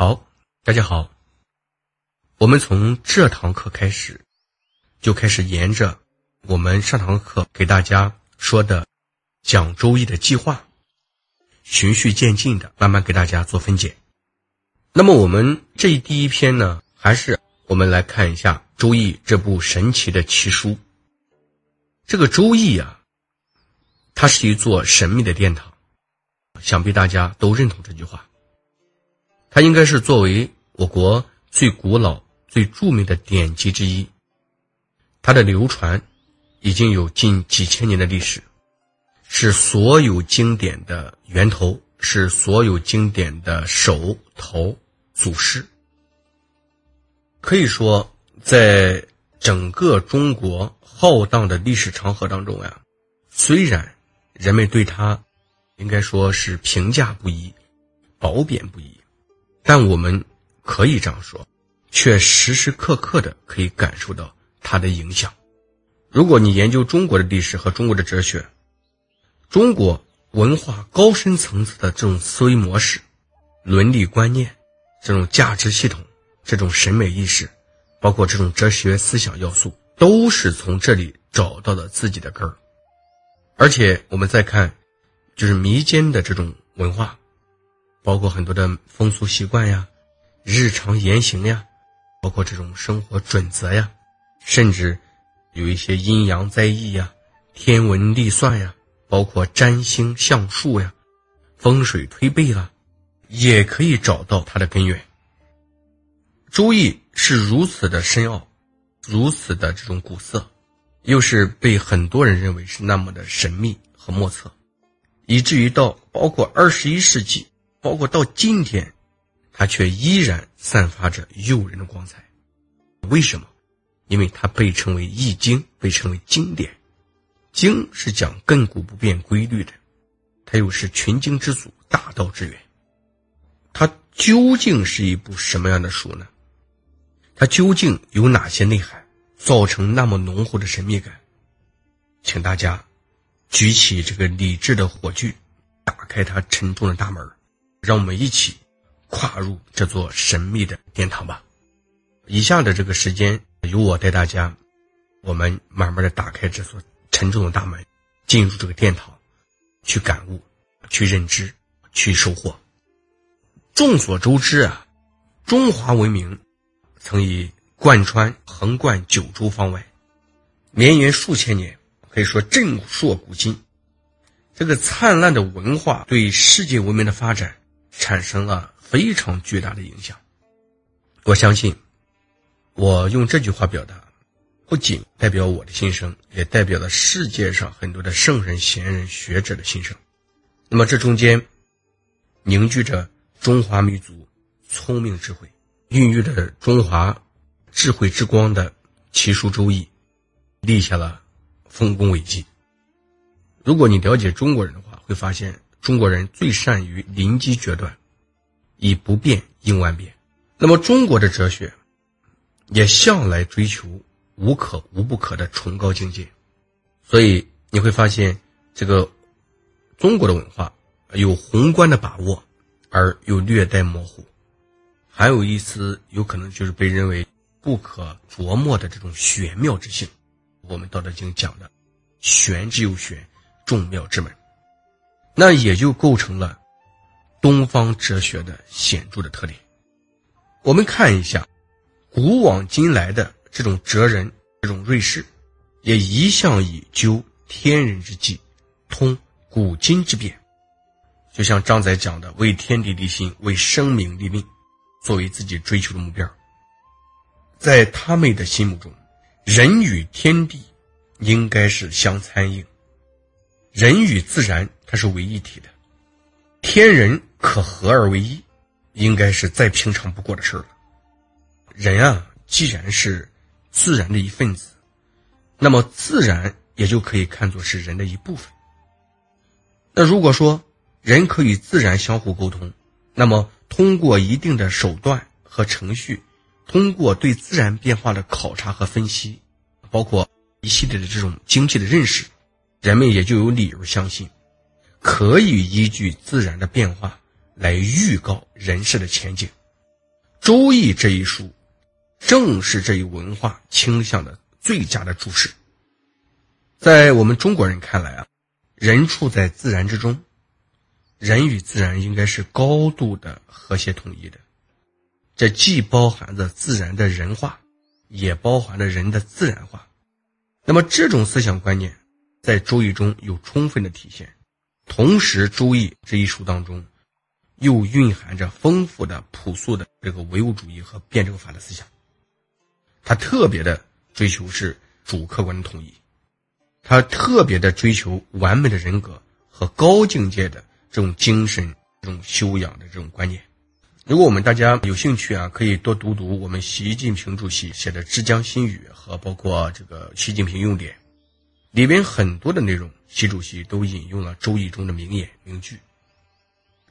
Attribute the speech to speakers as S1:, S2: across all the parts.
S1: 好，大家好。我们从这堂课开始，就开始沿着我们上堂课给大家说的讲《周易》的计划，循序渐进的慢慢给大家做分解。那么我们这第一篇呢，还是我们来看一下《周易》这部神奇的奇书。这个《周易》啊，它是一座神秘的殿堂，想必大家都认同这句话。它应该是作为我国最古老、最著名的典籍之一。它的流传已经有近几千年的历史，是所有经典的源头，是所有经典的首头祖师。可以说，在整个中国。浩荡的历史长河当中呀，虽然人们对他应该说是评价不一、褒贬不一，但我们可以这样说，却时时刻刻的可以感受到它的影响。如果你研究中国的历史和中国的哲学，中国文化高深层次的这种思维模式、伦理观念、这种价值系统、这种审美意识，包括这种哲学思想要素。都是从这里找到了自己的根儿，而且我们再看，就是民间的这种文化，包括很多的风俗习惯呀、日常言行呀，包括这种生活准则呀，甚至有一些阴阳灾异呀、天文历算呀，包括占星相术呀、风水推背啦，也可以找到它的根源。周易是如此的深奥。如此的这种古色，又是被很多人认为是那么的神秘和莫测，以至于到包括二十一世纪，包括到今天，它却依然散发着诱人的光彩。为什么？因为它被称为《易经》，被称为经典。经是讲亘古不变规律的，它又是群经之祖、大道之源。它究竟是一部什么样的书呢？它究竟有哪些内涵，造成那么浓厚的神秘感？请大家举起这个理智的火炬，打开它沉重的大门，让我们一起跨入这座神秘的殿堂吧。以下的这个时间，由我带大家，我们慢慢的打开这座沉重的大门，进入这个殿堂，去感悟，去认知，去收获。众所周知啊，中华文明。曾以贯穿横贯九州方外，绵延数千年，可以说震烁古今。这个灿烂的文化对世界文明的发展产生了非常巨大的影响。我相信，我用这句话表达，不仅代表我的心声，也代表了世界上很多的圣人、贤人、学者的心声。那么，这中间凝聚着中华民族聪明智慧。孕育着中华智慧之光的奇书《周易》，立下了丰功伟绩。如果你了解中国人的话，会发现中国人最善于临机决断，以不变应万变。那么，中国的哲学也向来追求无可无不可的崇高境界。所以你会发现，这个中国的文化有宏观的把握，而又略带模糊。还有一丝有可能就是被认为不可琢磨的这种玄妙之性，我们《道德经》讲的“玄之又玄，众妙之门”，那也就构成了东方哲学的显著的特点。我们看一下，古往今来的这种哲人、这种瑞士，也一向以究天人之际，通古今之变，就像张载讲的“为天地立心，为生民立命”。作为自己追求的目标，在他们的心目中，人与天地应该是相参应，人与自然它是为一体的，天人可合而为一，应该是再平常不过的事了。人啊，既然是自然的一份子，那么自然也就可以看作是人的一部分。那如果说人可以自然相互沟通，那么。通过一定的手段和程序，通过对自然变化的考察和分析，包括一系列的这种经济的认识，人们也就有理由相信，可以依据自然的变化来预告人世的前景。周易》这一书，正是这一文化倾向的最佳的注释。在我们中国人看来啊，人处在自然之中，人与自然应该是高度的和谐统一的。这既包含着自然的人化，也包含着人的自然化。那么这种思想观念，在《周易》中有充分的体现。同时，《周易》这一书当中，又蕴含着丰富的朴素的这个唯物主义和辩证法的思想。他特别的追求是主客观的统一，他特别的追求完美的人格和高境界的这种精神、这种修养的这种观念。如果我们大家有兴趣啊，可以多读读我们习近平主席写的《之江新语》和包括这个习近平用典，里边很多的内容，习主席都引用了《周易》中的名言名句。《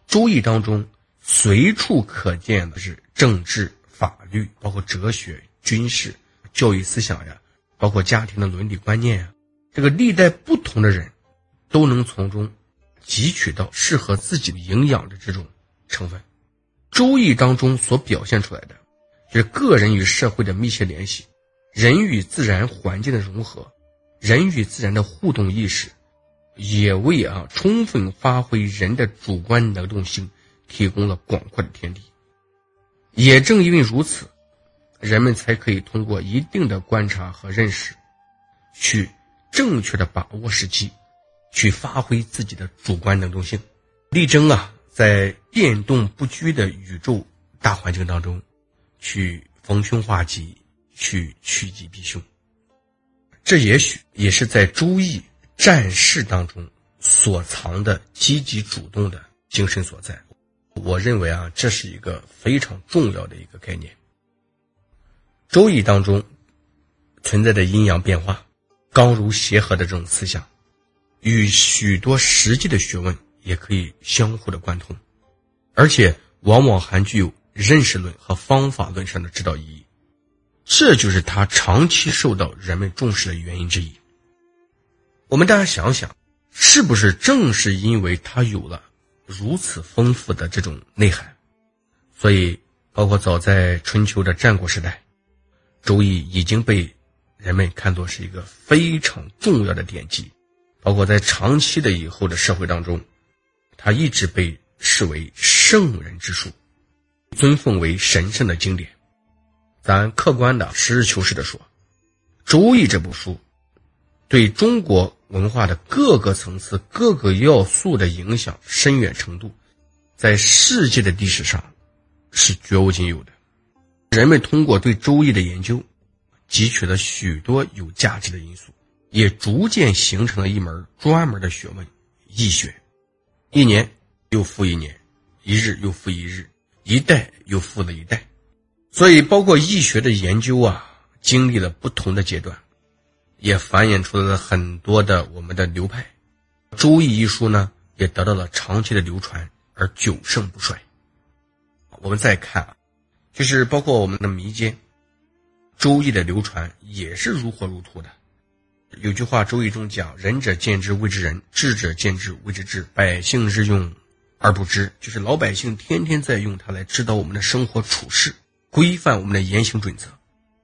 S1: 周易》当中随处可见的是政治、法律，包括哲学、军事、教育思想呀，包括家庭的伦理观念呀，这个历代不同的人，都能从中汲取到适合自己的营养的这种成分。周易当中所表现出来的，就是个人与社会的密切联系，人与自然环境的融合，人与自然的互动意识，也为啊充分发挥人的主观能动性提供了广阔的天地。也正因为如此，人们才可以通过一定的观察和认识，去正确的把握时机，去发挥自己的主观能动性，力争啊。在变动不居的宇宙大环境当中，去逢凶化吉，去趋吉避凶。这也许也是在《周易》战事当中所藏的积极主动的精神所在。我认为啊，这是一个非常重要的一个概念。《周易》当中存在的阴阳变化、刚柔协和的这种思想，与许多实际的学问。也可以相互的贯通，而且往往还具有认识论和方法论上的指导意义，这就是它长期受到人们重视的原因之一。我们大家想想，是不是正是因为它有了如此丰富的这种内涵，所以包括早在春秋的战国时代，《周易》已经被人们看作是一个非常重要的典籍，包括在长期的以后的社会当中。它一直被视为圣人之书，尊奉为神圣的经典。咱客观的实事求是的说，《周易》这部书对中国文化的各个层次、各个要素的影响深远程度，在世界的历史上是绝无仅有的。人们通过对《周易》的研究，汲取了许多有价值的因素，也逐渐形成了一门专门的学问——易学。一年又复一年，一日又复一日，一代又复了一代，所以包括易学的研究啊，经历了不同的阶段，也繁衍出了很多的我们的流派。《周易》一书呢，也得到了长期的流传而久盛不衰。我们再看啊，就是包括我们的民间，《周易》的流传也是如火如荼的。有句话，《周易》中讲：“仁者见之谓之仁，智者见之谓之智。百姓日用而不知，就是老百姓天天在用它来指导我们的生活处事，规范我们的言行准则，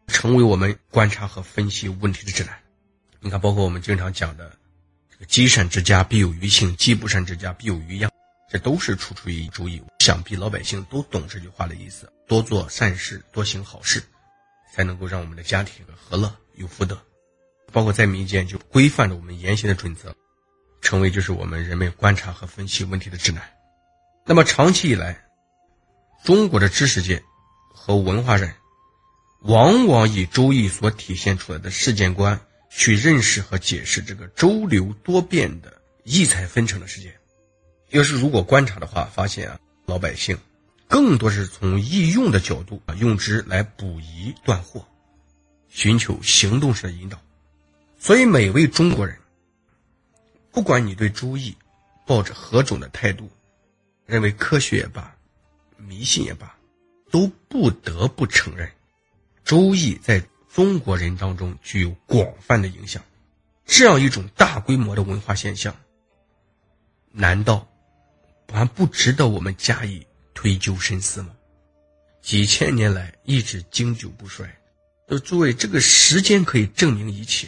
S1: 成为我们观察和分析问题的指南。”你看，包括我们经常讲的“这个积善之家必有余庆，积不善之家必有余殃”，这都是出处于《周易》。想必老百姓都懂这句话的意思：多做善事，多行好事，才能够让我们的家庭和乐有福德。包括在民间，就规范着我们言行的准则，成为就是我们人们观察和分析问题的指南。那么长期以来，中国的知识界和文化人，往往以《周易》所体现出来的世界观去认识和解释这个周流多变的异彩纷呈的世界。要是如果观察的话，发现啊，老百姓更多是从易用的角度啊，用之来补遗断惑，寻求行动式的引导。所以，每位中国人，不管你对《周易》抱着何种的态度，认为科学也罢，迷信也罢，都不得不承认，《周易》在中国人当中具有广泛的影响。这样一种大规模的文化现象，难道还不值得我们加以推究深思吗？几千年来一直经久不衰。就诸位，这个时间可以证明一切，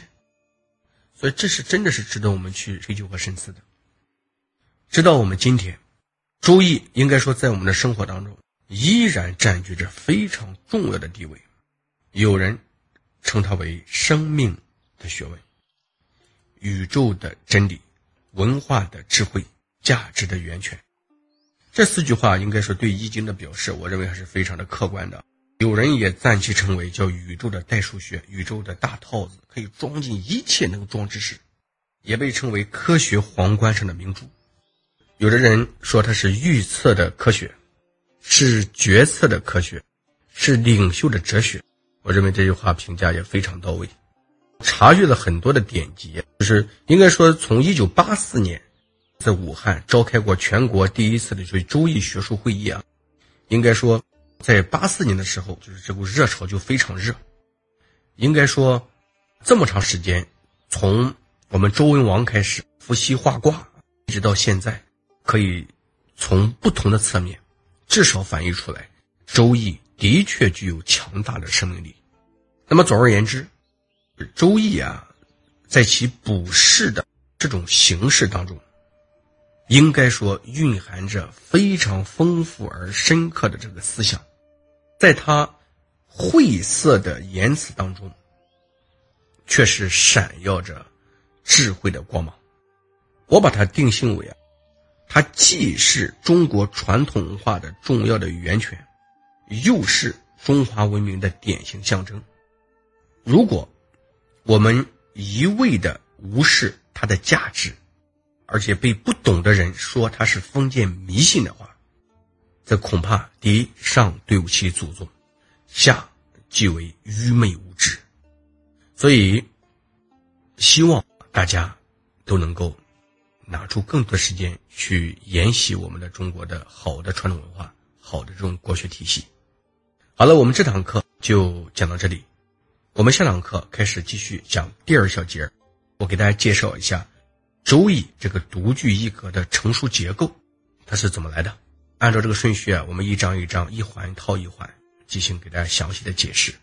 S1: 所以这是真的是值得我们去追究和深思的。直到我们今天，《周易》应该说在我们的生活当中依然占据着非常重要的地位。有人称它为生命的学问、宇宙的真理、文化的智慧、价值的源泉。这四句话应该说对《易经》的表示，我认为还是非常的客观的。有人也暂其称为叫宇宙的代数学，宇宙的大套子，可以装进一切能装之事，也被称为科学皇冠上的明珠。有的人说它是预测的科学，是决策的科学，是领袖的哲学。我认为这句话评价也非常到位。查阅了很多的典籍，就是应该说从一九八四年，在武汉召开过全国第一次的就周易学术会议啊，应该说。在八四年的时候，就是这股热潮就非常热。应该说，这么长时间，从我们周文王开始伏羲画卦，一直到现在，可以从不同的侧面，至少反映出来，《周易》的确具有强大的生命力。那么总而言之，《周易》啊，在其卜筮的这种形式当中。应该说蕴含着非常丰富而深刻的这个思想，在他晦涩的言辞当中，却是闪耀着智慧的光芒。我把它定性为啊，它既是中国传统文化的重要的源泉，又是中华文明的典型象征。如果我们一味的无视它的价值，而且被不懂的人说它是封建迷信的话，这恐怕第一上对不起祖宗，下即为愚昧无知。所以，希望大家都能够拿出更多时间去研习我们的中国的好的传统文化，好的这种国学体系。好了，我们这堂课就讲到这里，我们下堂课开始继续讲第二小节，我给大家介绍一下。周易这个独具一格的成书结构，它是怎么来的？按照这个顺序啊，我们一章一章、一环套一环进行给大家详细的解释。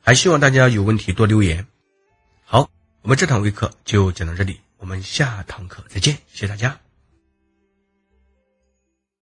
S1: 还希望大家有问题多留言。好，我们这堂微课就讲到这里，我们下堂课再见，谢谢大家。